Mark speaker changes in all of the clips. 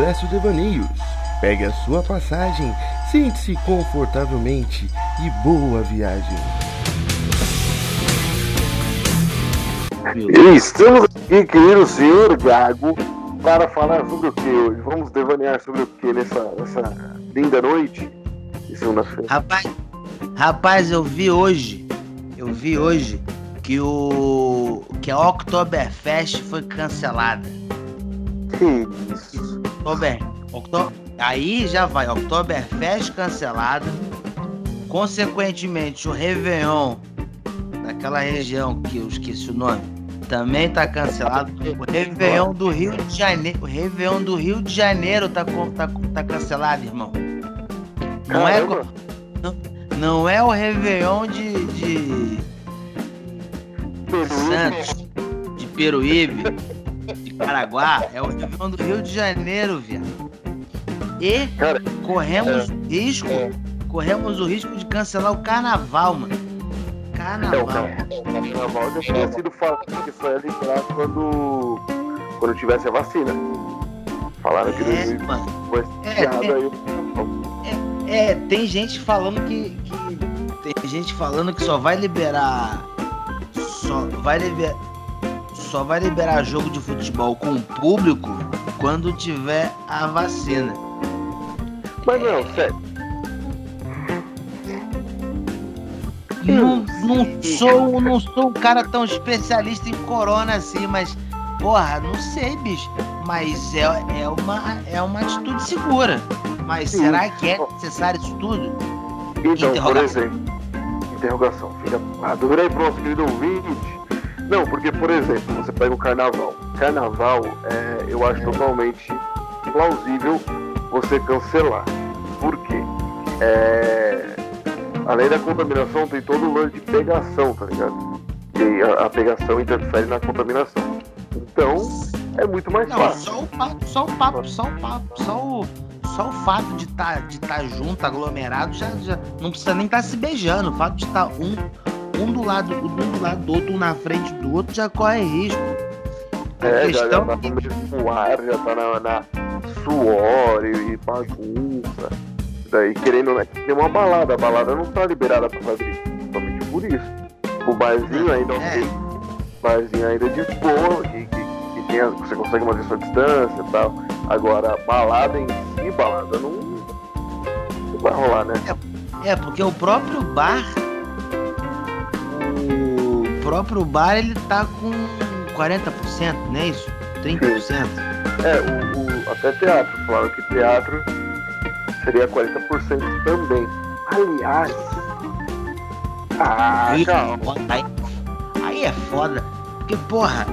Speaker 1: Expresso Devaneios. Pegue a sua passagem, sente-se confortavelmente e boa viagem.
Speaker 2: Estamos aqui, querido senhor Gago, para falar sobre o que hoje? Vamos devanear sobre o que nessa, nessa linda noite de segunda-feira?
Speaker 3: Rapaz, rapaz, eu vi hoje, eu vi hoje que o que a Oktoberfest foi cancelada.
Speaker 2: Que isso?
Speaker 3: Oktober, Okto- aí já vai, Oktoberfest cancelada. Consequentemente, o Réveillon daquela região que eu esqueci o nome também tá cancelado. O Réveillon do Rio de Janeiro, o Réveillon do Rio de Janeiro tá, tá, tá cancelado, irmão. Não é,
Speaker 2: Caramba.
Speaker 3: não é o Réveillon de, de Santos, de Peruíbe, Caraguá, é o Réveillon do Rio de Janeiro, viado. E
Speaker 2: Cara,
Speaker 3: corremos risco, corremos o risco de cancelar o carnaval, mano.
Speaker 2: é, o
Speaker 3: Carnaval.
Speaker 2: o carnaval já tinha sido falado que só ia liberar quando, quando tivesse a vacina. Falaram que
Speaker 3: É,
Speaker 2: 2020
Speaker 3: mano.
Speaker 2: foi
Speaker 3: É, é.
Speaker 2: aí carnaval.
Speaker 3: É, tem gente falando que, que- tem gente falando que só vai liberar só vai liberar só vai liberar jogo de futebol com o público quando tiver a vacina.
Speaker 2: Mas não, sério.
Speaker 3: Não, não sou não sou um cara tão especialista em corona assim, mas porra, não sei, bicho. Mas é, é uma é uma atitude segura. Mas
Speaker 2: Sim.
Speaker 3: será que é necessário isso tudo?
Speaker 2: Então, por exemplo, interrogação, fica a aí nosso querido ouvinte. Não, porque, por exemplo, você pega o carnaval. Carnaval, é, eu acho totalmente plausível você cancelar. Por quê? É, além da contaminação, tem todo o lance de pegação, tá ligado? E a, a pegação interfere na contaminação. Então, é muito mais
Speaker 3: Não,
Speaker 2: fácil.
Speaker 3: só o papo, só o papo, só o papo, só o, só o fato de estar de tá junto, aglomerado, já, já não precisa nem estar se beijando. O fato de estar um, um do lado, um do lado do outro, um na frente do outro, já corre risco. A
Speaker 2: É, já, já
Speaker 3: questão
Speaker 2: tá no ar, já tá na, na suor e, e bagunça. Daí querendo, né? Tem uma balada, a balada não tá liberada pra fazer somente por isso. O barzinho ainda
Speaker 3: É.
Speaker 2: ok. barzinho ainda de boa, que, que, que tem você consegue manter sua distância e tal. Agora, balada em si, balada não, não vai rolar, né?
Speaker 3: É, porque o próprio bar, o próprio bar, ele tá com 40%, não é isso? 30%.
Speaker 2: É, o, o- até teatro, falaram que teatro seria 40% também. Aliás. Ah,
Speaker 3: Ih,
Speaker 2: calma.
Speaker 3: Aí, aí é foda. Porque, porra,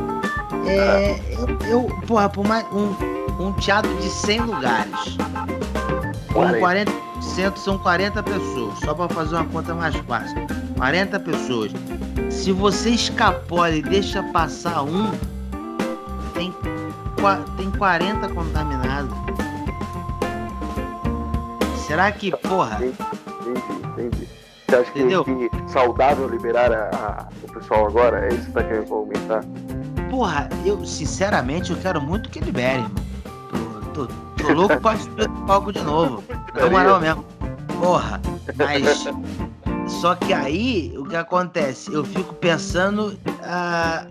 Speaker 3: é, eu, eu- porra, por mais um, um teatro de 100 lugares, com 40% são 40 pessoas, só pra fazer uma conta mais fácil. 40 pessoas. Se você escapola e deixa passar um, tem, tem 40 contaminados. Será que, porra,
Speaker 2: Entendi, entendi. Você acha que,
Speaker 3: Entendeu?
Speaker 2: que saudável liberar a- a- o pessoal agora? É isso que tá querendo comentar?
Speaker 3: Porra, eu sinceramente eu quero muito que libere, irmão. Tô, tô, tô louco pra subir no palco de novo. Na moral mesmo. Porra, mas. Só que aí o que acontece? Eu fico pensando, ah,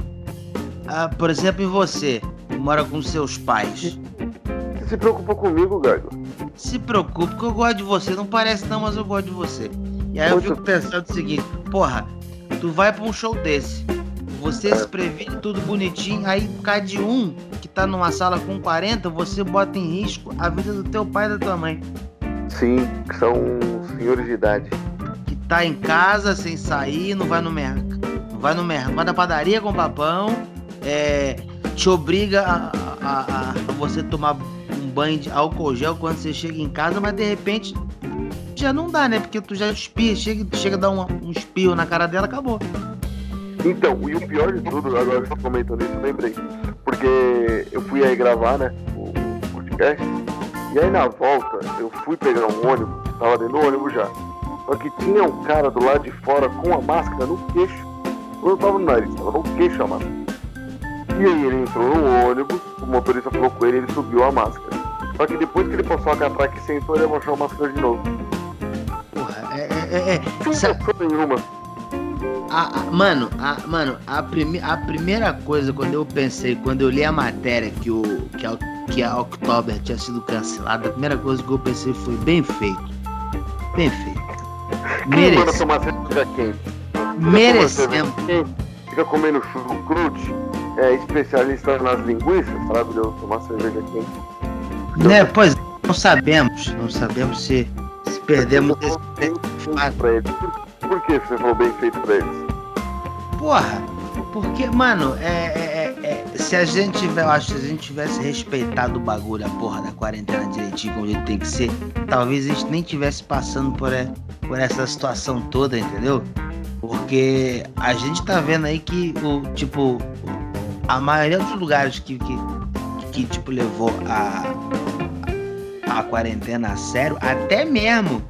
Speaker 3: ah, por exemplo, em você, que mora com seus pais.
Speaker 2: Você se preocupou comigo, Gago?
Speaker 3: Se preocupe, que eu gosto de você. Não parece não, mas eu gosto de você. E aí eu
Speaker 2: Muito-
Speaker 3: fico pensando o seguinte, porra, tu vai pra um show desse. Você se previne tudo bonitinho, aí por causa de um que tá numa sala com 40, você bota em risco a vida do teu pai e da tua mãe.
Speaker 2: Sim, que são senhores de idade.
Speaker 3: Tá em casa sem sair, não vai no mercado. Vai no mercado, vai na padaria com papão, é, te obriga a, a- a- você tomar um banho de álcool gel quando você chega em casa, mas de repente já não dá, né? Porque tu já espirra, chega, chega a dar um, um espirro na cara dela, acabou.
Speaker 2: Então, e o pior de tudo, agora que você comentou isso, eu lembrei. Porque eu fui aí gravar, né, o podcast. E aí na volta, eu fui pegar um ônibus, tava dentro do ônibus já. Só que tinha um cara do lado de fora com a máscara no queixo. Eu tava no nariz, tava no queixo a máscara. E aí ele entrou no ônibus, o motorista falou com ele, ele subiu a máscara. Só que depois que ele passou a catraca e sentou, ele abaixou a máscara de novo.
Speaker 3: Porra, é. é, é,
Speaker 2: Não
Speaker 3: Sa-
Speaker 2: pensou nenhuma.
Speaker 3: a- a- mano, a, mano a, prime, a primeira coisa, quando eu pensei, quando eu li a matéria que, o, que, a, que a October tinha sido cancelada, a primeira coisa que eu pensei foi bem feito. Bem feito.
Speaker 2: Quem manda tomar cerveja quente?
Speaker 3: Merecemos.
Speaker 2: Fica comendo chucrute, é especialista nas linguiças, sabe? Eu tomar cerveja quente.
Speaker 3: Né, pois não sabemos. Não sabemos se, se perdemos esse.
Speaker 2: falou bem feito pra eles. Por, por que você falou bem feito pra eles?
Speaker 3: Porra, porque, mano, é, é- é- é, se a gente tiver, eu acho que se a gente tivesse respeitado o bagulho, a porra da quarentena direitinho, como ele tem que ser, talvez a gente nem tivesse passando por, é, por essa situação toda, entendeu? Porque a gente tá vendo aí que o, tipo, a maioria dos lugares que, que, que tipo, levou a, a quarentena a sério, até mesmo,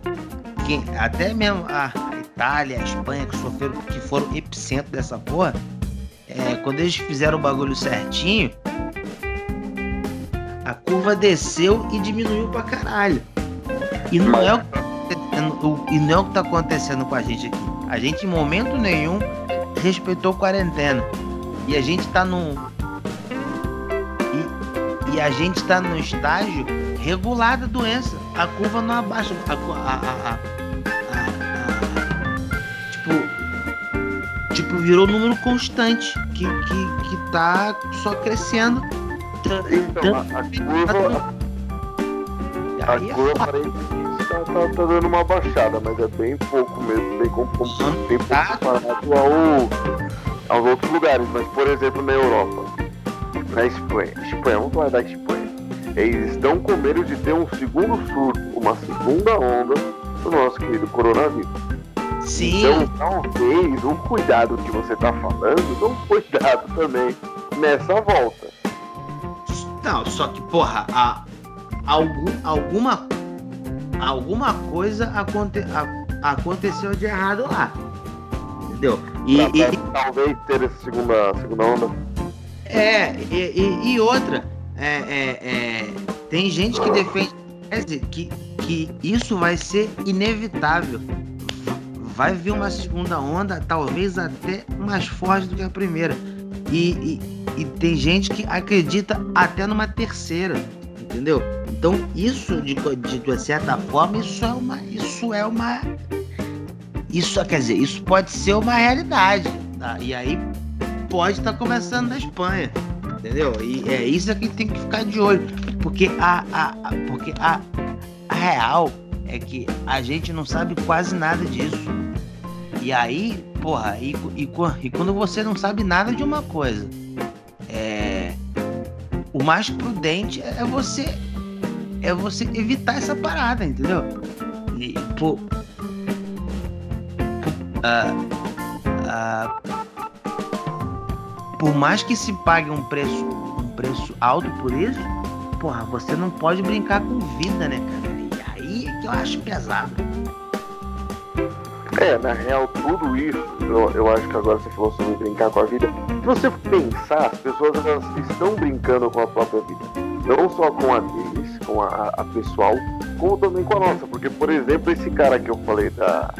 Speaker 3: que, até mesmo a, Itália, a Espanha, que sofreram, que foram epicentro dessa porra, é, quando eles fizeram o bagulho certinho, a curva desceu e diminuiu pra caralho. E não é o acontecendo, e não é o que tá acontecendo com a gente aqui. A gente em momento nenhum respeitou quarentena. E a gente tá num. E, e a gente tá num estágio regular da doença. A curva não abaixa. A, a, a, tipo. Tipo, virou número constante. Que, que, que tá só crescendo.
Speaker 2: Então, a, curva, a
Speaker 3: é
Speaker 2: curva aparentemente tá, tá, dando uma baixada, mas é bem pouco mesmo, bem, bem pouco comparado ao, aos outros lugares. Mas, por exemplo, na Europa, na Espanha, Espanha, vamos falar da Espanha. Eles estão com medo de ter um segundo surto, uma segunda onda do nosso querido coronavírus.
Speaker 3: Sim.
Speaker 2: Então, talvez o cuidado que você tá falando não foi dado também nessa volta.
Speaker 3: Não, só que, porra, a, algum, alguma, alguma coisa aconte, a- aconteceu de errado lá. Entendeu? E,
Speaker 2: Pra-
Speaker 3: e-
Speaker 2: talvez ter essa segunda, segunda onda.
Speaker 3: é, e, e- e outra, é, é, é, tem gente que defende que, que isso vai ser inevitável. Vai vir uma segunda onda, talvez até mais forte do que a primeira. E, e- e tem gente que acredita até numa terceira, entendeu? Então isso de, de, de certa forma isso é uma isso é uma isso quer dizer isso pode ser uma realidade tá? e aí pode estar começando na Espanha, entendeu? E é isso que tem que ficar de olho, porque a, a, a- porque a, a real é que a gente não sabe quase nada disso. E aí, porra, e, e, e quando você não sabe nada de uma coisa, o mais prudente é você é você evitar essa parada, entendeu? E, pô, ah, ah, por mais que se pague um preço, um preço alto por isso, porra, você não pode brincar com vida, né, cara? E aí é que eu acho pesado.
Speaker 2: É, na real, tudo isso, eu, eu acho que agora você falou sobre brincar com a vida. Se você pensar, as pessoas elas estão brincando com a própria vida. Não só com a deles, com a, a pessoal, como também com a nossa. Porque, por exemplo, esse cara que eu falei da,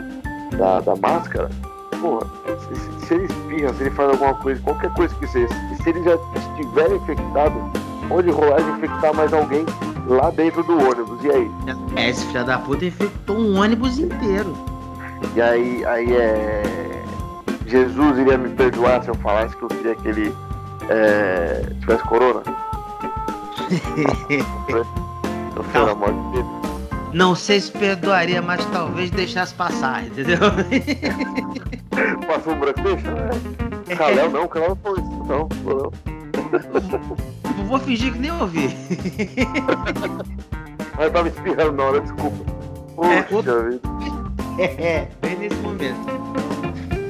Speaker 2: da, da máscara, porra, se, se- ele espirra, se ele faz alguma coisa, qualquer coisa que seja, se ele já estiver infectado, pode rolar de infectar mais alguém lá dentro do ônibus. E aí?
Speaker 3: É, esse filho da puta infectou um ônibus inteiro.
Speaker 2: E aí, aí é. Jesus iria me perdoar se eu falasse que eu queria que ele é, tivesse corona? Eu.
Speaker 3: Não sei se perdoaria, mas talvez deixasse passar, entendeu?
Speaker 2: Passou um branco, deixa, né? Caléu não, Caléu não foi isso, não. não.
Speaker 3: Vou fingir que nem ouvi.
Speaker 2: Mas tava espirrando na hora, desculpa.
Speaker 3: É,
Speaker 2: Puxa vida.
Speaker 3: É, bem nesse momento.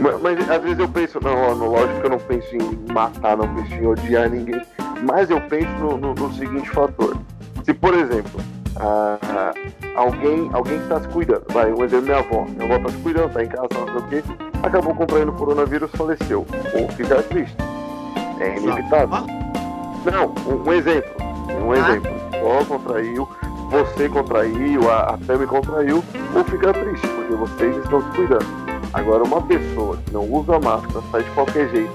Speaker 2: Mas, mas às vezes eu penso, não, no, lógico que eu não penso em matar, não penso em odiar ninguém. Mas eu penso no, no- no seguinte fator. Se, por exemplo, ah, alguém, alguém que tá se cuidando, vai, um exemplo, minha avó. Minha avó tá se cuidando, tá em casa, não sei o quê, acabou comprando coronavírus, faleceu. Ou ficar triste. É inevitável. Não, um, um exemplo. Um ah. exemplo. O contraiu, você contraiu, a, a Tami contraiu, ou fica triste, porque vocês estão se cuidando. Agora, uma pessoa que não usa máscara, sai de qualquer jeito,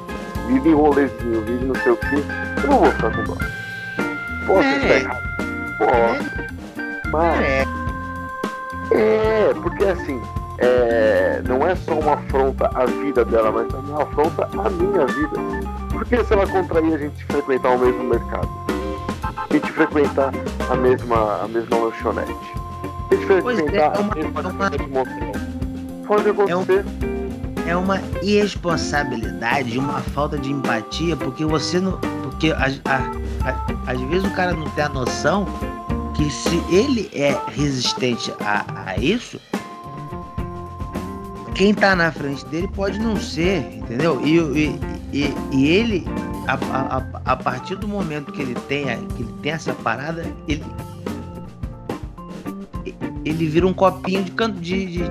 Speaker 2: vive em rolezinho, vive no seu que, eu não vou ficar com dó. Posso é. estar errado? Posso. Mas. É. é, porque assim, é, não é só uma afronta à vida dela, mas também uma afronta à minha vida. Porque se ela contrair a gente frequentar o mesmo mercado? Gente frequentar a mesma, a mesma lanchonete? A gente é, frequentar é, uma, a mesma uma, de motel? Pode acontecer.
Speaker 3: É, uma irresponsabilidade, uma falta de empatia, porque você não. Porque a, a, a, às vezes o cara não tem a noção que se ele é resistente a, a isso, quem tá na frente dele pode não ser, entendeu? E, e, e, e ele, a, a, a, partir do momento que ele tem, que ele tem essa parada, ele, ele vira um copinho de, de, de,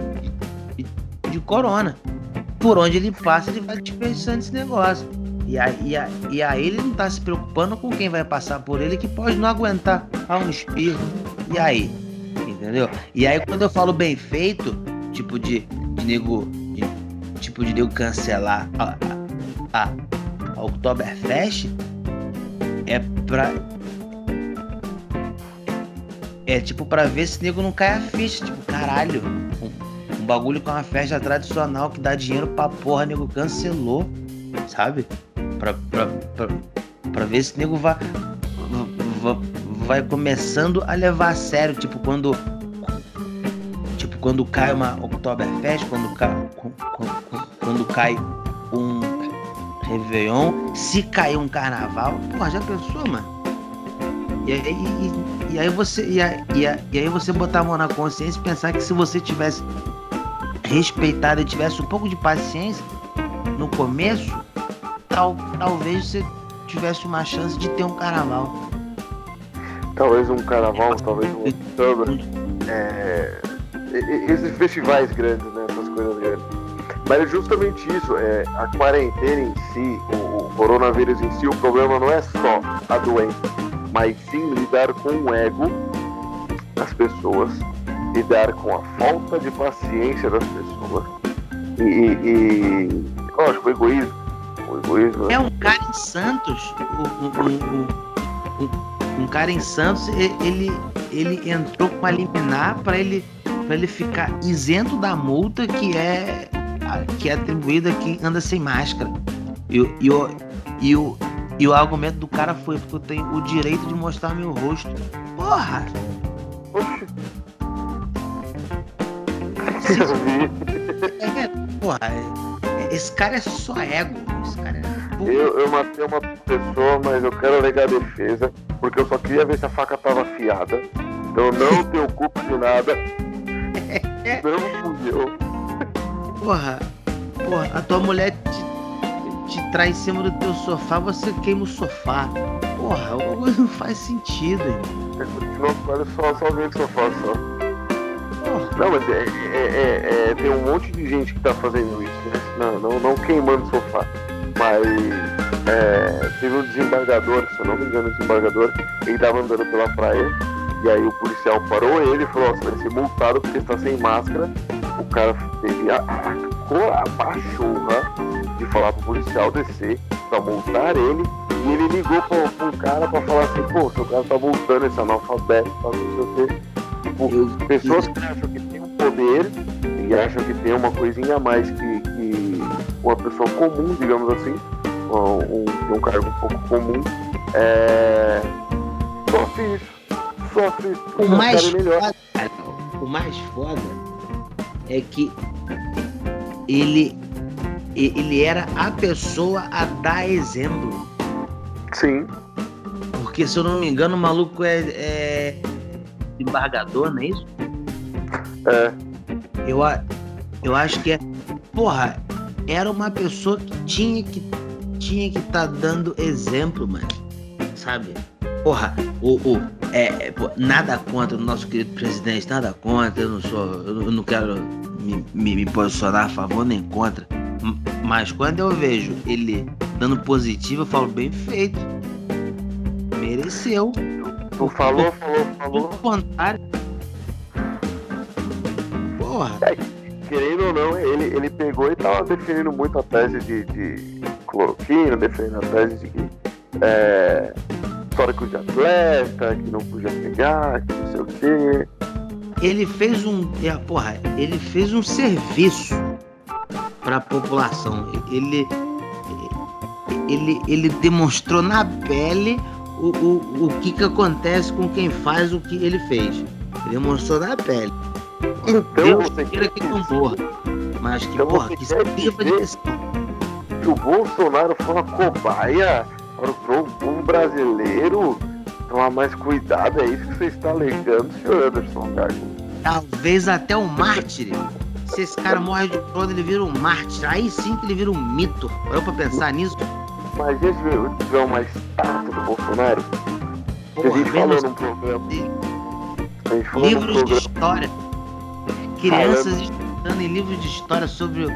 Speaker 3: de, de corona. Por onde ele passa, ele vai desperdiçando esse negócio. E aí, e, aí, e aí ele não tá se preocupando com quem vai passar por ele que pode não aguentar a um espirro. E aí? Entendeu? E aí quando eu falo bem feito, tipo de de nego. De, tipo de nego cancelar a, a Oktoberfest é pra. É tipo pra ver se nego não cai a ficha. Tipo, caralho. Um, um bagulho com uma festa tradicional que dá dinheiro pra porra, nego cancelou. Sabe? Pra, pra, pra, pra ver se nego vai, vai, começando a levar a sério. Tipo, quando quando cai uma Oktoberfest, quando cai, quando cai um Réveillon, se cair um carnaval, porra, já pensou, mano? E aí, e, e aí você e aí, e, aí, você botar a mão na consciência e pensar que se você tivesse respeitado e tivesse um pouco de paciência no começo, tal, talvez você tivesse uma chance de ter um carnaval.
Speaker 2: Talvez um carnaval, talvez um samba. É, esses festivais grandes, né? Mas é justamente isso, é, a quarentena em si, o, o, coronavírus em si, o problema não é só a doença, mas sim lidar com o ego das pessoas, lidar com a falta de paciência das pessoas e, e, e lógico, o egoísmo. O egoísmo
Speaker 3: é um cara em Santos, um, um, um, um cara em Santos, ele, ele entrou com a liminar para ele ele ficar isento da multa que é que é atribuída a quem anda sem máscara. E, e, o, e, o, e o argumento do cara foi porque eu tenho o direito de mostrar meu rosto. Porra! Oxi. É, porra, é, esse cara é só ego. Esse cara é...
Speaker 2: eu, eu matei uma pessoa, mas eu quero alegar a defesa, porque eu só queria ver se a faca tava afiada. Então não tenho culpa de nada. Não fui eu.
Speaker 3: Porra, porra, a tua mulher te, te traz em cima do teu sofá, você queima o sofá. Porra, o bagulho não faz sentido.
Speaker 2: É, continua olha só, só ver o sofá só. Porra. Não, mas é, é, é, é, tem um monte de gente que tá fazendo isso, né? Não, não, não queimando o sofá. Mas é, teve um desembargador, se eu não me engano, o desembargador, ele tava andando pela praia e aí o policial parou ele e falou, você vai ser multado porque está sem máscara. O cara teve a, pachorra de falar pro policial descer pra multar ele. E ele ligou pro, pro cara pra falar assim, pô, seu cara tá multando esse analfabeto, tá não sei o quê. Tipo, pessoas que acham que tem um poder e acham que tem uma coisinha a mais que, que uma pessoa comum, digamos assim, um, um, um cargo um pouco comum, é... sofre isso
Speaker 3: sofre o mais foda, o mais foda é que ele ele era a pessoa a dar exemplo.
Speaker 2: Sim.
Speaker 3: Porque se eu não me engano, o maluco é, é embargador, não é isso?
Speaker 2: É.
Speaker 3: Eu, eu acho que é. Porra, era uma pessoa que tinha que tinha que estar tá dando exemplo, mano. Sabe? Porra, o, o é, é, nada contra o nosso querido presidente, nada contra, eu não sou. Eu não quero me, me, me posicionar a favor nem contra. Mas quando eu vejo ele dando positivo, eu falo bem feito. mereceu.
Speaker 2: Tu falou, falou, falou.
Speaker 3: Do contrário. Porra.
Speaker 2: É, querendo ou não, ele, ele pegou e tava defendendo muito a tese de, de cloroquina, defendendo a tese de que é, histórico de atleta, que não podia pegar, que não sei o quê.
Speaker 3: Ele fez um. é, Porra, ele fez um serviço para a população. Ele, ele, ele demonstrou na pele o, o, o que, que acontece com quem faz o que ele fez. Ele demonstrou na pele.
Speaker 2: Então
Speaker 3: Deus
Speaker 2: você
Speaker 3: queira que não morra. Mas que,
Speaker 2: Então
Speaker 3: porra, que
Speaker 2: quer
Speaker 3: sirva de lição.
Speaker 2: que o Bolsonaro foi uma cobaia para o povo brasileiro tomar mais cuidado? É isso que você está alegando, senhor Anderson Carlos?
Speaker 3: Talvez até um mártir. Se esse cara morre de corona, ele vira um mártir. Aí sim que ele vira um mito. Parou pra pensar nisso?
Speaker 2: Mas se tiver- uma estátua do Bolsonaro, que a
Speaker 3: Porra,
Speaker 2: gente falou num programa. A gente falou num
Speaker 3: livros de
Speaker 2: programa.
Speaker 3: história. Crianças estudando em livros de história sobre,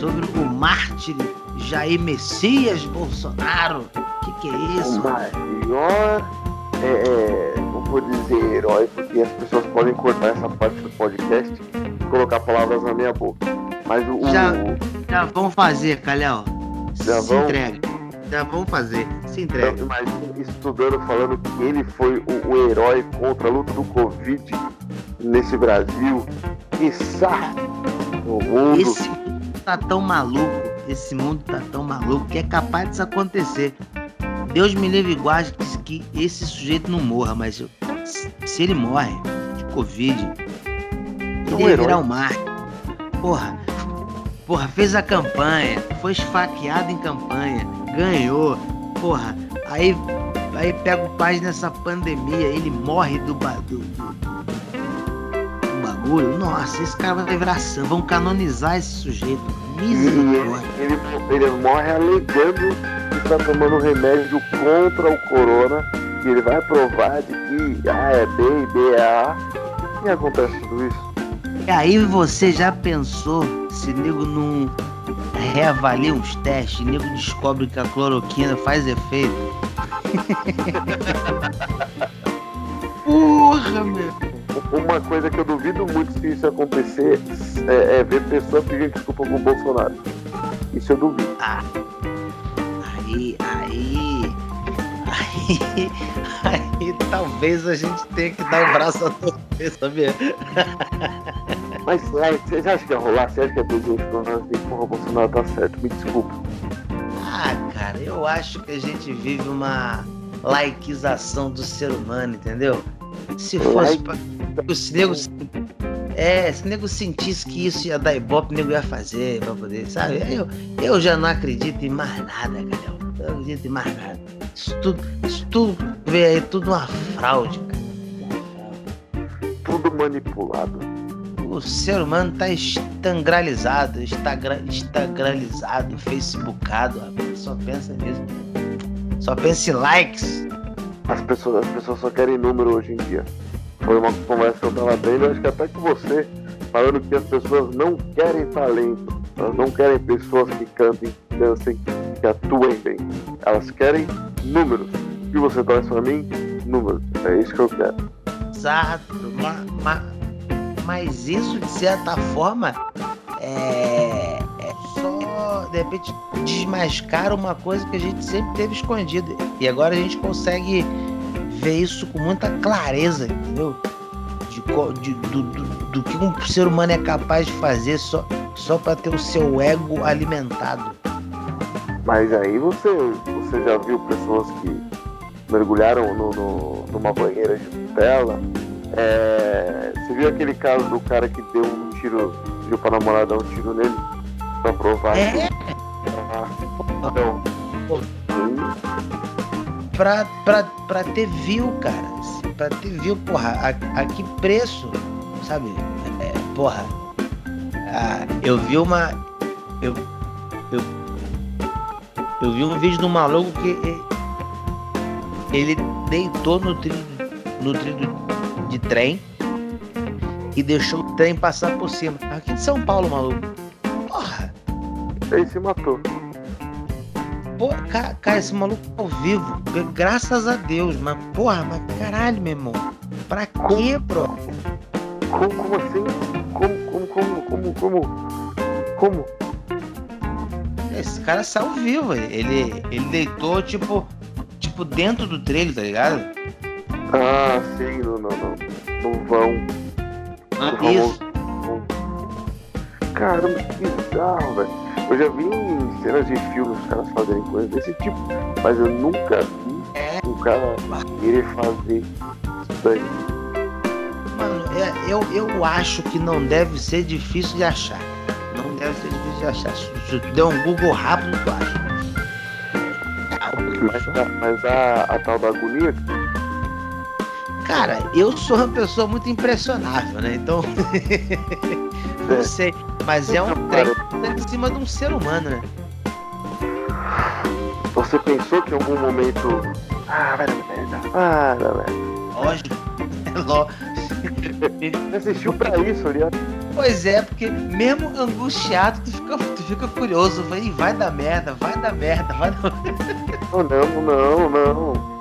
Speaker 3: sobre o mártir Jair Messias Bolsonaro. Que que é
Speaker 2: o
Speaker 3: isso?
Speaker 2: maior, é, é, não vou dizer herói, porque as pessoas podem cortar essa parte do podcast e colocar palavras na minha boca. Mas o, o-
Speaker 3: Já. Já vão fazer, Calhau.
Speaker 2: Já
Speaker 3: Se
Speaker 2: vão?
Speaker 3: entrega. Já vão fazer. Se entrega.
Speaker 2: Então, mas estudando, falando que ele foi o, o herói contra a luta do Covid nesse Brasil, quiçá no mundo.
Speaker 3: Esse tá tão maluco, esse mundo tá tão maluco que é capaz disso acontecer. Deus me livre e guarde que, esse sujeito não morra, mas eu- se- ele morre de Covid, ele
Speaker 2: um
Speaker 3: ia virar o mar. Porra, porra, fez a campanha, foi esfaqueado em campanha, ganhou. Porra, aí, aí pega o paz nessa pandemia, ele morre do, do, do- Nossa, esse cara vai virar santo. Vão canonizar esse sujeito.
Speaker 2: E ele,
Speaker 3: Misericórdia.
Speaker 2: ele, ele morre alegando que está tomando remédio contra o corona, que ele vai provar de que A é B e B é A. E acontece tudo isso.
Speaker 3: E aí você já pensou se nego não reavalia uns testes, nego descobre que a cloroquina faz efeito? Porra, meu.
Speaker 2: Uma coisa que eu duvido muito se isso acontecer é, é ver pessoas pedindo desculpa pro Bolsonaro. Isso eu duvido.
Speaker 3: Aí, aí. Aí, aí talvez a gente tenha que dar o braço a torcer, sabia?
Speaker 2: Mas aí, você acha que ia rolar? Você acha que é presidente do Brasil? Porra, Bolsonaro tá certo, me desculpa.
Speaker 3: Ah, cara, eu acho que a gente vive uma laiquização do ser humano, entendeu? Se fosse pra. Se nego, é, se nego sentisse que isso ia dar ibope, o nego ia fazer pra poder, sabe? Eu, eu já não acredito em mais nada, cara. Eu não acredito em mais nada. Isso tudo, isso tudo vê aí, tudo uma fraude, cara.
Speaker 2: Tudo manipulado.
Speaker 3: O ser humano tá estangralizado, estagra, estagralizado, facebookado, rapaz. Só pensa nisso. Só pensa em likes.
Speaker 2: As pessoas, as pessoas só querem número hoje em dia. Foi uma conversa que eu tava tendo, acho que até com você, falando que as pessoas não querem talento. Elas não querem pessoas que cantem, que dancem, que atuem bem. Elas querem números. O que você traz pra mim? Números. É isso que eu quero.
Speaker 3: Exato. ma- ma- mas isso, de certa forma, é, de repente, desmascara uma coisa que a gente sempre teve escondida. E agora a gente consegue ver isso com muita clareza, entendeu? De, de- do, do- do que um ser humano é capaz de fazer só, só para ter o seu ego alimentado.
Speaker 2: Mas aí você, você já viu pessoas que mergulharam no, no- numa banheira de Nutella? É, você viu aquele caso do cara que deu um tiro, pediu pra namorada dar um tiro nele? Pra provar
Speaker 3: É,
Speaker 2: que. Sim,
Speaker 3: pra, pra, pra ter view, cara. Pra ter view, porra, a, a que preço, sabe? É, porra. Ah, eu vi uma. Eu, eu, eu vi um vídeo de um maluco que ele deitou no trilho, no trilho de trem e deixou o trem passar por cima. Aqui de São Paulo, maluco. Porra,
Speaker 2: ele se matou.
Speaker 3: Pô, cara, cara, esse maluco tá ao vivo. Graças a Deus, mas porra, mas caralho, meu irmão. Pra quê, bro?
Speaker 2: Como, como assim? Como, como, como, como, como? Como?
Speaker 3: Esse cara saiu vivo, ele, ele deitou, tipo, tipo, dentro do trailer, tá ligado?
Speaker 2: Ah, sim, no, no, no, no vão.
Speaker 3: Ah,
Speaker 2: No
Speaker 3: isso.
Speaker 2: Caramba, que bizarro, velho. Eu já vi em cenas de filmes os caras fazerem coisas desse tipo, mas eu nunca vi um cara querer fazer isso daí.
Speaker 3: Mano, é- eu, eu acho que não deve ser difícil de achar. Não deve ser difícil de achar. Se, tu der um Google rápido, tu acha.
Speaker 2: Mas, mas dá a tal da agonia,
Speaker 3: Cara, eu sou uma pessoa muito impressionável, né? Então. não
Speaker 2: É.
Speaker 3: sei. Mas é um trem que tá em cima de um ser humano, né?
Speaker 2: você pensou que em algum momento. Ah, vai dar merda, para, velho.
Speaker 3: Lógico. É lógico.
Speaker 2: Assistiu pra isso, ali, ó.
Speaker 3: Pois é, porque mesmo angustiado, tu fica, tu fica curioso. Vai, "Ih, vai dar merda, vai dar merda, vai dar
Speaker 2: Oh, não, não, não.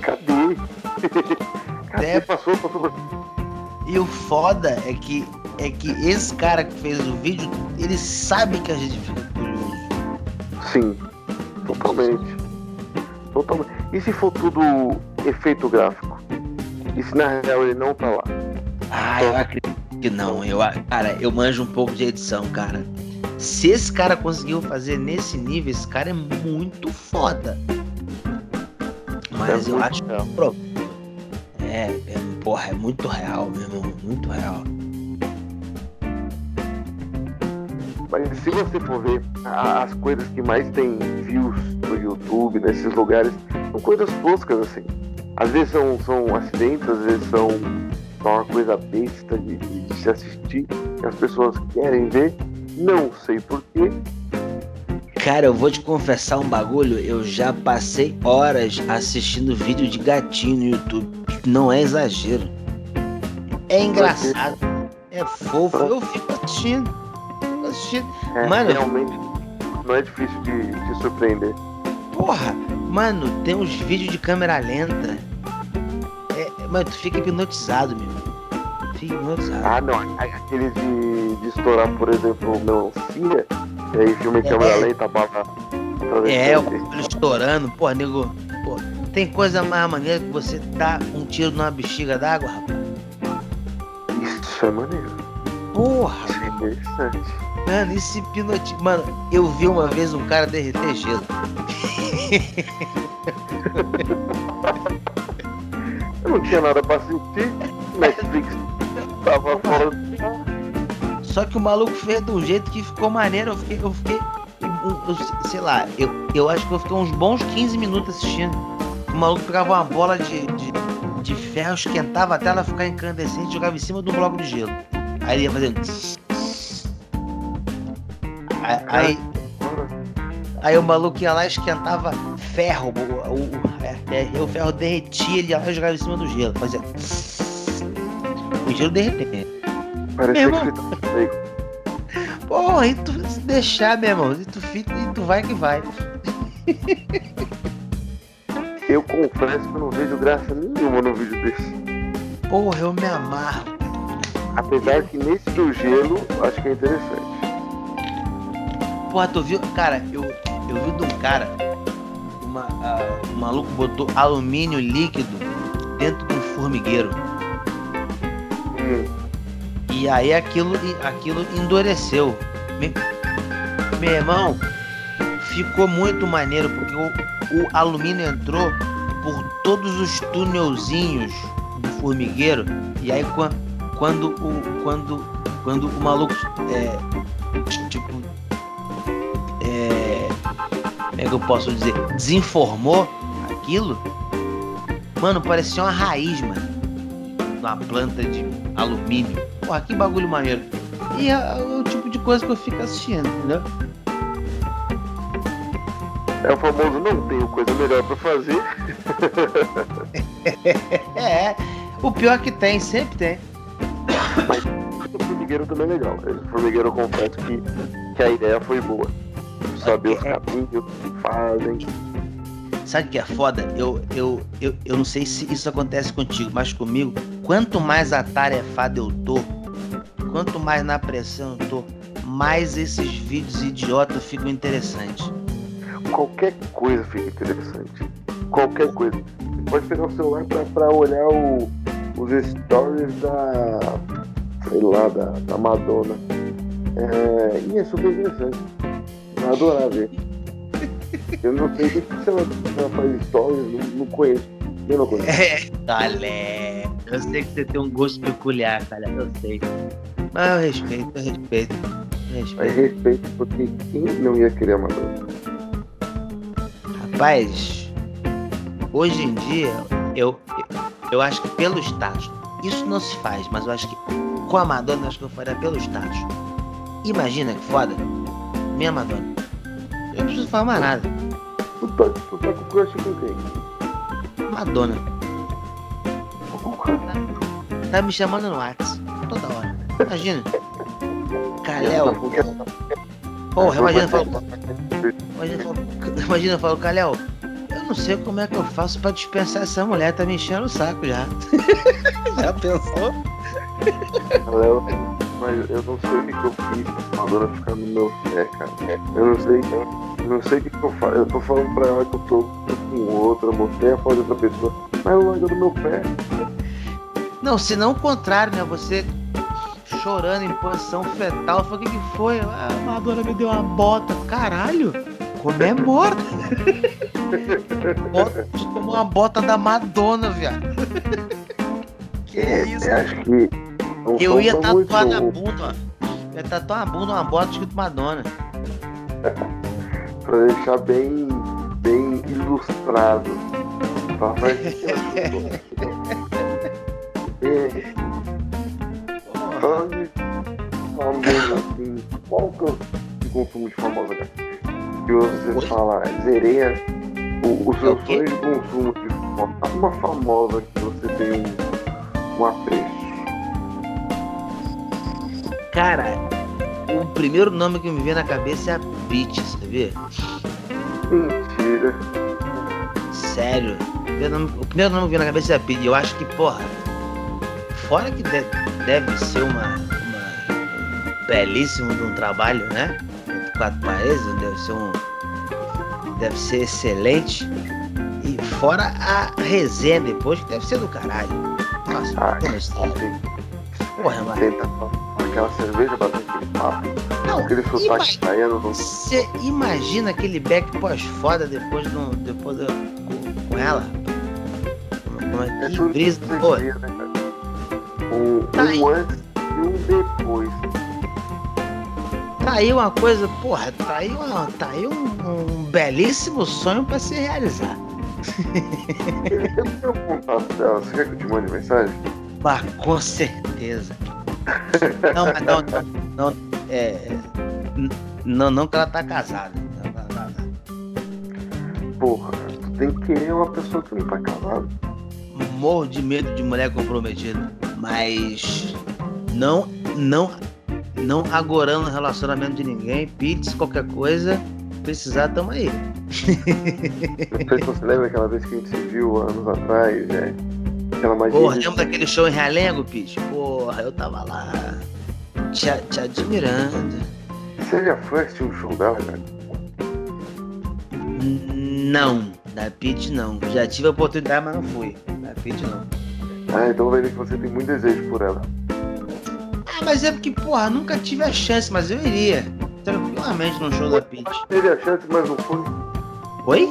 Speaker 2: Cadê? Cadê?
Speaker 3: É.
Speaker 2: Passou, passou.
Speaker 3: E o foda é que, é que esse cara que fez o vídeo, ele sabe que a gente fica curioso.
Speaker 2: Sim, totalmente. Totalmente. E se for tudo efeito gráfico? E se na real ele não tá lá?
Speaker 3: Ah, eu acredito que não. Eu, cara, eu manjo um pouco de edição, cara. Se esse cara conseguiu fazer nesse nível, esse cara é muito foda. Mas
Speaker 2: É
Speaker 3: eu acho
Speaker 2: real.
Speaker 3: Pro- É, é, porra, é muito real, meu irmão. Muito real.
Speaker 2: Mas se você for ver, as coisas que mais tem views no YouTube, nesses lugares, são coisas toscas, assim. Às vezes são, são acidentes, às vezes são, são uma coisa besta de, de- de se assistir, que as pessoas querem ver, não sei porquê.
Speaker 3: Cara, eu vou te confessar um bagulho. Eu já passei horas assistindo vídeo de gatinho no YouTube. Não é exagero. É engraçado. É fofo. Eu fico assistindo. Assistindo.
Speaker 2: É,
Speaker 3: Mano.
Speaker 2: realmente não é difícil de, de surpreender.
Speaker 3: Porra, mano, tem uns vídeos de câmera lenta. É, mano, tu fica hipnotizado, meu. Fica hipnotizado.
Speaker 2: Ah, não. Aqueles de, de estourar, por exemplo, melancia, e aí filme em
Speaker 3: É.
Speaker 2: câmera lenta, a bala
Speaker 3: É, o cabelo estourando, pô, nego. Pô, tem coisa mais maneira que você dar um tiro numa bexiga d'água, rapaz.
Speaker 2: Isso é maneiro.
Speaker 3: Porra,
Speaker 2: Isso é interessante.
Speaker 3: Mano, esse hipnotiza. Mano, eu vi uma vez um cara derreter gelo.
Speaker 2: Eu não tinha nada pra assistir. Netflix tava fora
Speaker 3: Só que o maluco fez de um jeito que ficou maneiro. Eu fiquei. Eu fiquei um- eu sei lá, eu, eu acho que eu fiquei uns bons 15 minutos assistindo. O maluco pegava uma bola de, de, de ferro, esquentava até ela ficar incandescente e jogava em cima de um bloco de gelo. Aí ele ia fazendo. Aí, aí, o maluco ia lá e esquentava ferro. O, o, o- é, é, o ferro derretia, ele ia lá e jogava em cima do gelo. Fazia. O gelo derretia.
Speaker 2: Parecia que você tava bacon.
Speaker 3: Porra, e tu se deixar, meu irmão, e tu fica e tu vai que vai.
Speaker 2: Eu confesso que eu não vejo graça nenhuma no vídeo desse.
Speaker 3: Porra, eu me amarro.
Speaker 2: Apesar que nesse do gelo, acho que é interessante.
Speaker 3: Porra, tu viu? Cara, eu, eu vi de um cara, uma, ah, um maluco botou alumínio líquido dentro de um formigueiro.
Speaker 2: Hum,
Speaker 3: E aí aquilo, aquilo endureceu. Me- meu irmão, ficou muito maneiro, porque o, o alumínio entrou por todos os túnelzinhos do formigueiro. E aí quan- quando o. Quando, quando o maluco é. Tipo. Como é que eu posso dizer? Desinformou aquilo. Mano, parecia uma raiz, mano. Uma planta de alumínio. Porra, que bagulho maneiro. E é, o tipo de coisa que eu fico assistindo, entendeu?
Speaker 2: é o famoso não tenho coisa melhor pra fazer.
Speaker 3: É, o pior que tem, sempre tem.
Speaker 2: O formigueiro também é legal. Esse formigueiro eu confesso que, que a ideia foi boa. Saber os caminhos que fazem.
Speaker 3: Sabe o que é foda? Eu, eu, eu, eu não sei se isso acontece contigo, mas comigo, quanto mais atarefado eu tô, quanto mais na pressão eu tô, mais esses vídeos idiotas ficam interessantes.
Speaker 2: Qualquer coisa fica interessante. Qualquer coisa. Você pode pegar o celular pra, pra olhar o- os stories da. sei lá, da, da Madonna. É, e é super interessante. Adorar ver. Eu não sei se ela, ela faz stories, não, não conheço. Eu não conheço.
Speaker 3: É, Calé, eu sei que você tem um gosto peculiar, Calé, eu sei. Mas eu respeito, eu respeito. Eu
Speaker 2: Mas
Speaker 3: respeito.
Speaker 2: respeito, porque quem não ia querer a Madonna?
Speaker 3: Rapaz, hoje em dia, eu, eu acho que pelo status, isso não se faz, mas eu acho que com a Madonna, eu acho que eu faria pelo status. Imagina que foda, minha Madonna. Não falar mais nada.
Speaker 2: Tu tá, tu tá com crush com quem?
Speaker 3: Madonna. Tá me chamando no WhatsApp toda hora. Imagina. Kalel, porra, imagina eu falo. Imagina eu falo, imagina eu falo, eu não sei como é que eu faço pra dispensar essa mulher, tá me enchendo o saco já. já pensou?
Speaker 2: Léo, mas eu não sei o que, que eu fiz pra Madonna ficar no meu pé, cara. Eu não sei, eu não sei o que, eu faço. Eu tô falando pra ela que eu tô, com outra, mostrei a foto de outra pessoa, mas ela do meu pé.
Speaker 3: Não, se não o contrário, né? Você chorando em posição fetal, falou, o que, que foi? Ah, a Madonna me deu uma bota. Caralho, comemora. Bota, tomou uma bota da Madonna, viado. que isso?
Speaker 2: Eu acho que.
Speaker 3: Eu ia
Speaker 2: muito,
Speaker 3: tatuar na bunda, ó. Eu ia tatuar na bunda uma bota escrito Madonna.
Speaker 2: Pra deixar bem, bem ilustrado. Papai, É, falando assim, qual que é o de consumo de famosa, cara? Que você fala, zerei a- o, o
Speaker 3: É
Speaker 2: seu
Speaker 3: quê?
Speaker 2: sonho de consumo de famosa. Uma famosa que você tem um, um apreço.
Speaker 3: Cara, o primeiro nome que me vem na cabeça é a Peach, sabia?
Speaker 2: Mentira.
Speaker 3: Sério. O primeiro nome, o primeiro nome que me vem na cabeça é a Peach. Eu acho que, porra, fora que de- deve ser uma, uma- um belíssimo de um trabalho, né? Entre quatro países, deve ser um. Deve ser excelente. E fora a resenha depois, que deve ser do caralho. Nossa,
Speaker 2: Ah,
Speaker 3: história.
Speaker 2: assim,
Speaker 3: Porra, mano.
Speaker 2: aquela cerveja, aquele papo,
Speaker 3: Não,
Speaker 2: aquele sotaque do.
Speaker 3: Você imagina aquele back pós-foda depois, do, depois do, com, com ela? Como é
Speaker 2: É
Speaker 3: que
Speaker 2: tudo
Speaker 3: brisa,
Speaker 2: você
Speaker 3: pô.
Speaker 2: né? Um,
Speaker 3: Tá
Speaker 2: um antes e um depois.
Speaker 3: Tá aí uma coisa, porra, tá aí, uma, tá aí um, um belíssimo sonho pra se realizar.
Speaker 2: Eu tenho contato dela. Você quer que eu te mande mensagem?
Speaker 3: Bah, com certeza. Não, mas não, não, não, é, não, não que ela tá casada. Não, não, não, não.
Speaker 2: Porra, tu tem que querer uma pessoa que não tá casada.
Speaker 3: morro de medo de mulher comprometida, mas não, não, não agorando o relacionamento de ninguém, pizza, qualquer coisa, precisar, tamo aí.
Speaker 2: Não sei se você lembra aquela vez que a gente se viu anos atrás, né? Aquela magia.
Speaker 3: Porra, lembra daquele show em Realengo, Pete? Porra, eu tava lá, te, te admirando.
Speaker 2: Você já foi assistir um show dela, cara?
Speaker 3: Não, da Pete não. Já tive a oportunidade, mas não fui. Da Pete não.
Speaker 2: Ah, então vai ver que você tem muito desejo por ela.
Speaker 3: Ah, mas é porque, porra, nunca tive a chance, mas eu iria. Tranquilamente no show da Pete.
Speaker 2: Teve a chance, mas não foi.
Speaker 3: Oi?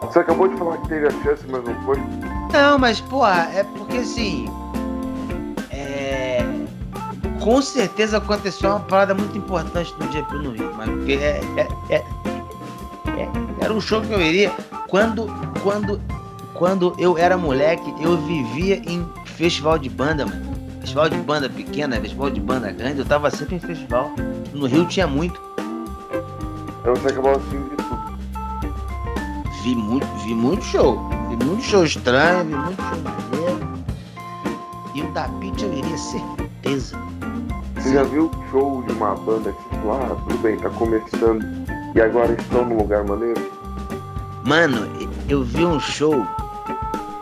Speaker 2: Você acabou de falar que teve a chance, mas não foi.
Speaker 3: Não, mas, porra, é porque assim. É. Com certeza aconteceu uma parada muito importante no dia no Rio, mas porque é, é- é- é- era um show que eu iria. Quando, quando, quando eu era moleque, eu vivia em festival de banda, mano. Festival de banda pequena, festival de banda grande, eu tava sempre em festival. No Rio tinha muito.
Speaker 2: Então você acabou assistindo de tudo.
Speaker 3: Vi muito, vi muito show. Vi muito show estranho, vi muito show maneiro. E o da Pitch eu iria certeza.
Speaker 2: Você já viu o show de uma banda que, tipo, ah, tudo bem, tá começando e agora estão num lugar maneiro?
Speaker 3: Mano, eu vi um show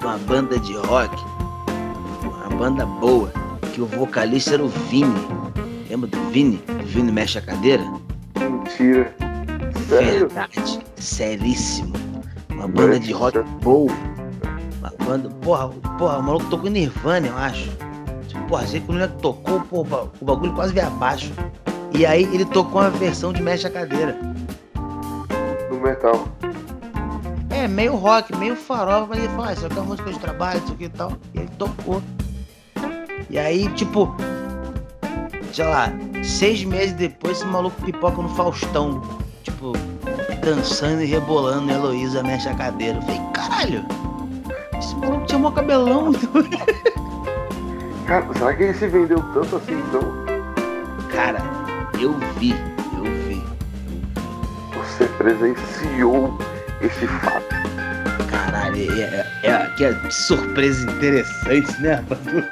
Speaker 3: de uma banda de rock, uma banda boa, que o vocalista era o Vini. Lembra do Vini? O Vini mexe a cadeira?
Speaker 2: Mentira. Sério?
Speaker 3: Verdade, seríssimo. Uma banda de rock boa. Uma banda. Porra, porra, o maluco tocou Nirvana, eu acho. Porra, sei que o moleque tocou, porra, o bagulho quase veio abaixo. E aí ele tocou uma versão de Mexe a Cadeira.
Speaker 2: Do metal.
Speaker 3: É, meio rock, meio farofa, mas ele falou, ah, isso aqui é música de trabalho, isso aqui e tal. E ele tocou. E aí, tipo, sei lá, seis meses depois esse maluco pipoca no Faustão. Tipo, dançando e rebolando, Heloísa mexe a cadeira. Eu falei, caralho, esse maluco tinha um cabelão.
Speaker 2: Cara, será que ele se vendeu tanto assim então?
Speaker 3: Cara, eu vi, eu vi.
Speaker 2: Você presenciou esse fato.
Speaker 3: Caralho, é, é, é, que surpresa interessante, né, Badu?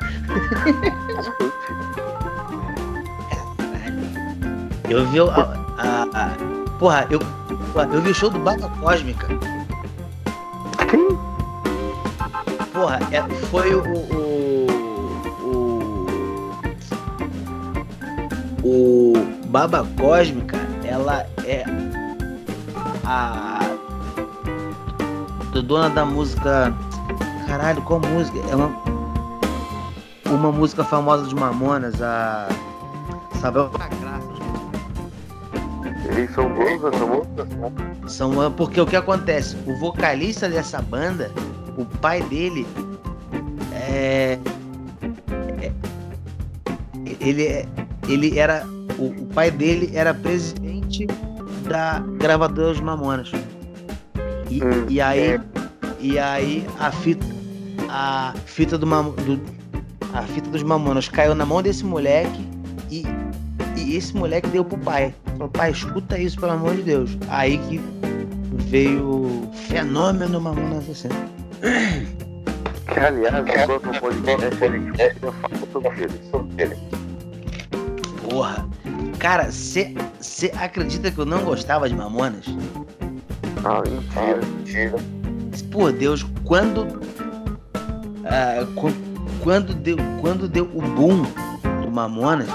Speaker 3: Eu vi a, a, a, Porra, eu, eu vi o show do Bata Cósmica. Porra, é, foi o. O. O, o Baba Cósmica, ela é a dona da música. Caralho, qual música? É uma, uma música famosa de Mamonas, a. Sabel da Graça.
Speaker 2: Eles são bons essa música?
Speaker 3: São porque o que acontece? O vocalista dessa banda, o pai dele é, é ele é, ele era o, o, pai dele era presidente da gravadora dos Mamonas. E, hum, e aí é. e aí a fita a fita do, do a fita dos Mamonas caiu na mão desse moleque e esse moleque deu pro pai. Falou, pai, escuta isso, pelo amor de Deus. Aí que veio o fenômeno Mamona Assassina.
Speaker 2: Que aliás, enquanto o podcast ele fala sobre ele.
Speaker 3: Porra. Cara, você acredita que eu não gostava de Mamonas?
Speaker 2: Ah, mentira, mentira.
Speaker 3: Por Deus, quando. Ah, quando, deu, quando deu o boom do Mamonas,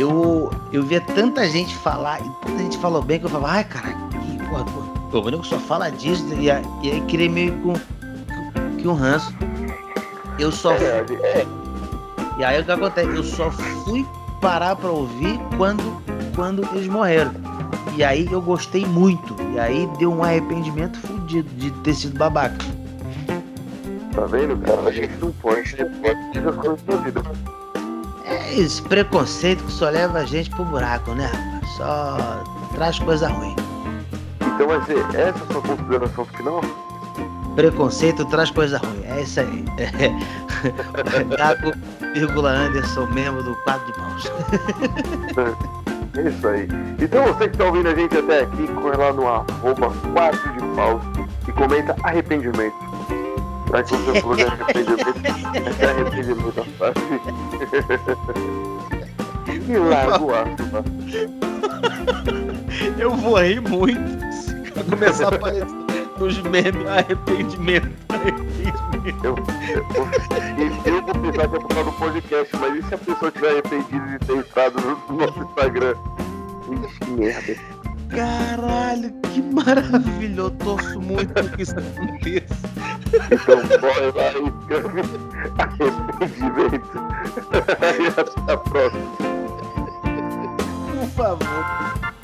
Speaker 3: eu, eu via tanta gente falar, e tanta gente falou bem, que eu falava, ai, cara, que porra, porra, o nego só fala disso, e, aí, e aí queria meio com que um ranço. Eu só.
Speaker 2: É, é.
Speaker 3: E aí o que acontece? Eu só fui parar pra ouvir quando, quando eles morreram. E aí eu gostei muito. E aí deu um arrependimento fudido de ter sido babaca.
Speaker 2: Tá vendo, cara? A gente não pode, as coisas da vida.
Speaker 3: É esse preconceito que só leva a gente pro buraco, né, rapaz? Só traz coisa ruim.
Speaker 2: Então vai ser essa a sua consideração final?
Speaker 3: Preconceito traz coisa ruim. É isso aí. Gago, vírgula Anderson, membro do quadro de mãos.
Speaker 2: É isso aí. Então você que está ouvindo a gente até aqui, corre lá no arroba 4 de paus e comenta arrependimento. Pra que você de arrependimento, é arrependimento a parte. e larga o aço,
Speaker 3: Eu vou rir muito se começar a aparecer nos memes arrependimento. arrependimento.
Speaker 2: Eu, eu, eu vou pensar que é por causa do podcast, mas e se a pessoa tiver arrependido de ter entrado no nosso Instagram? Que merda.
Speaker 3: Caralho, que maravilha! Eu torço muito que isso aconteça.
Speaker 2: Então, bora lá e escreve arrependimento. até a próxima.
Speaker 3: Por favor.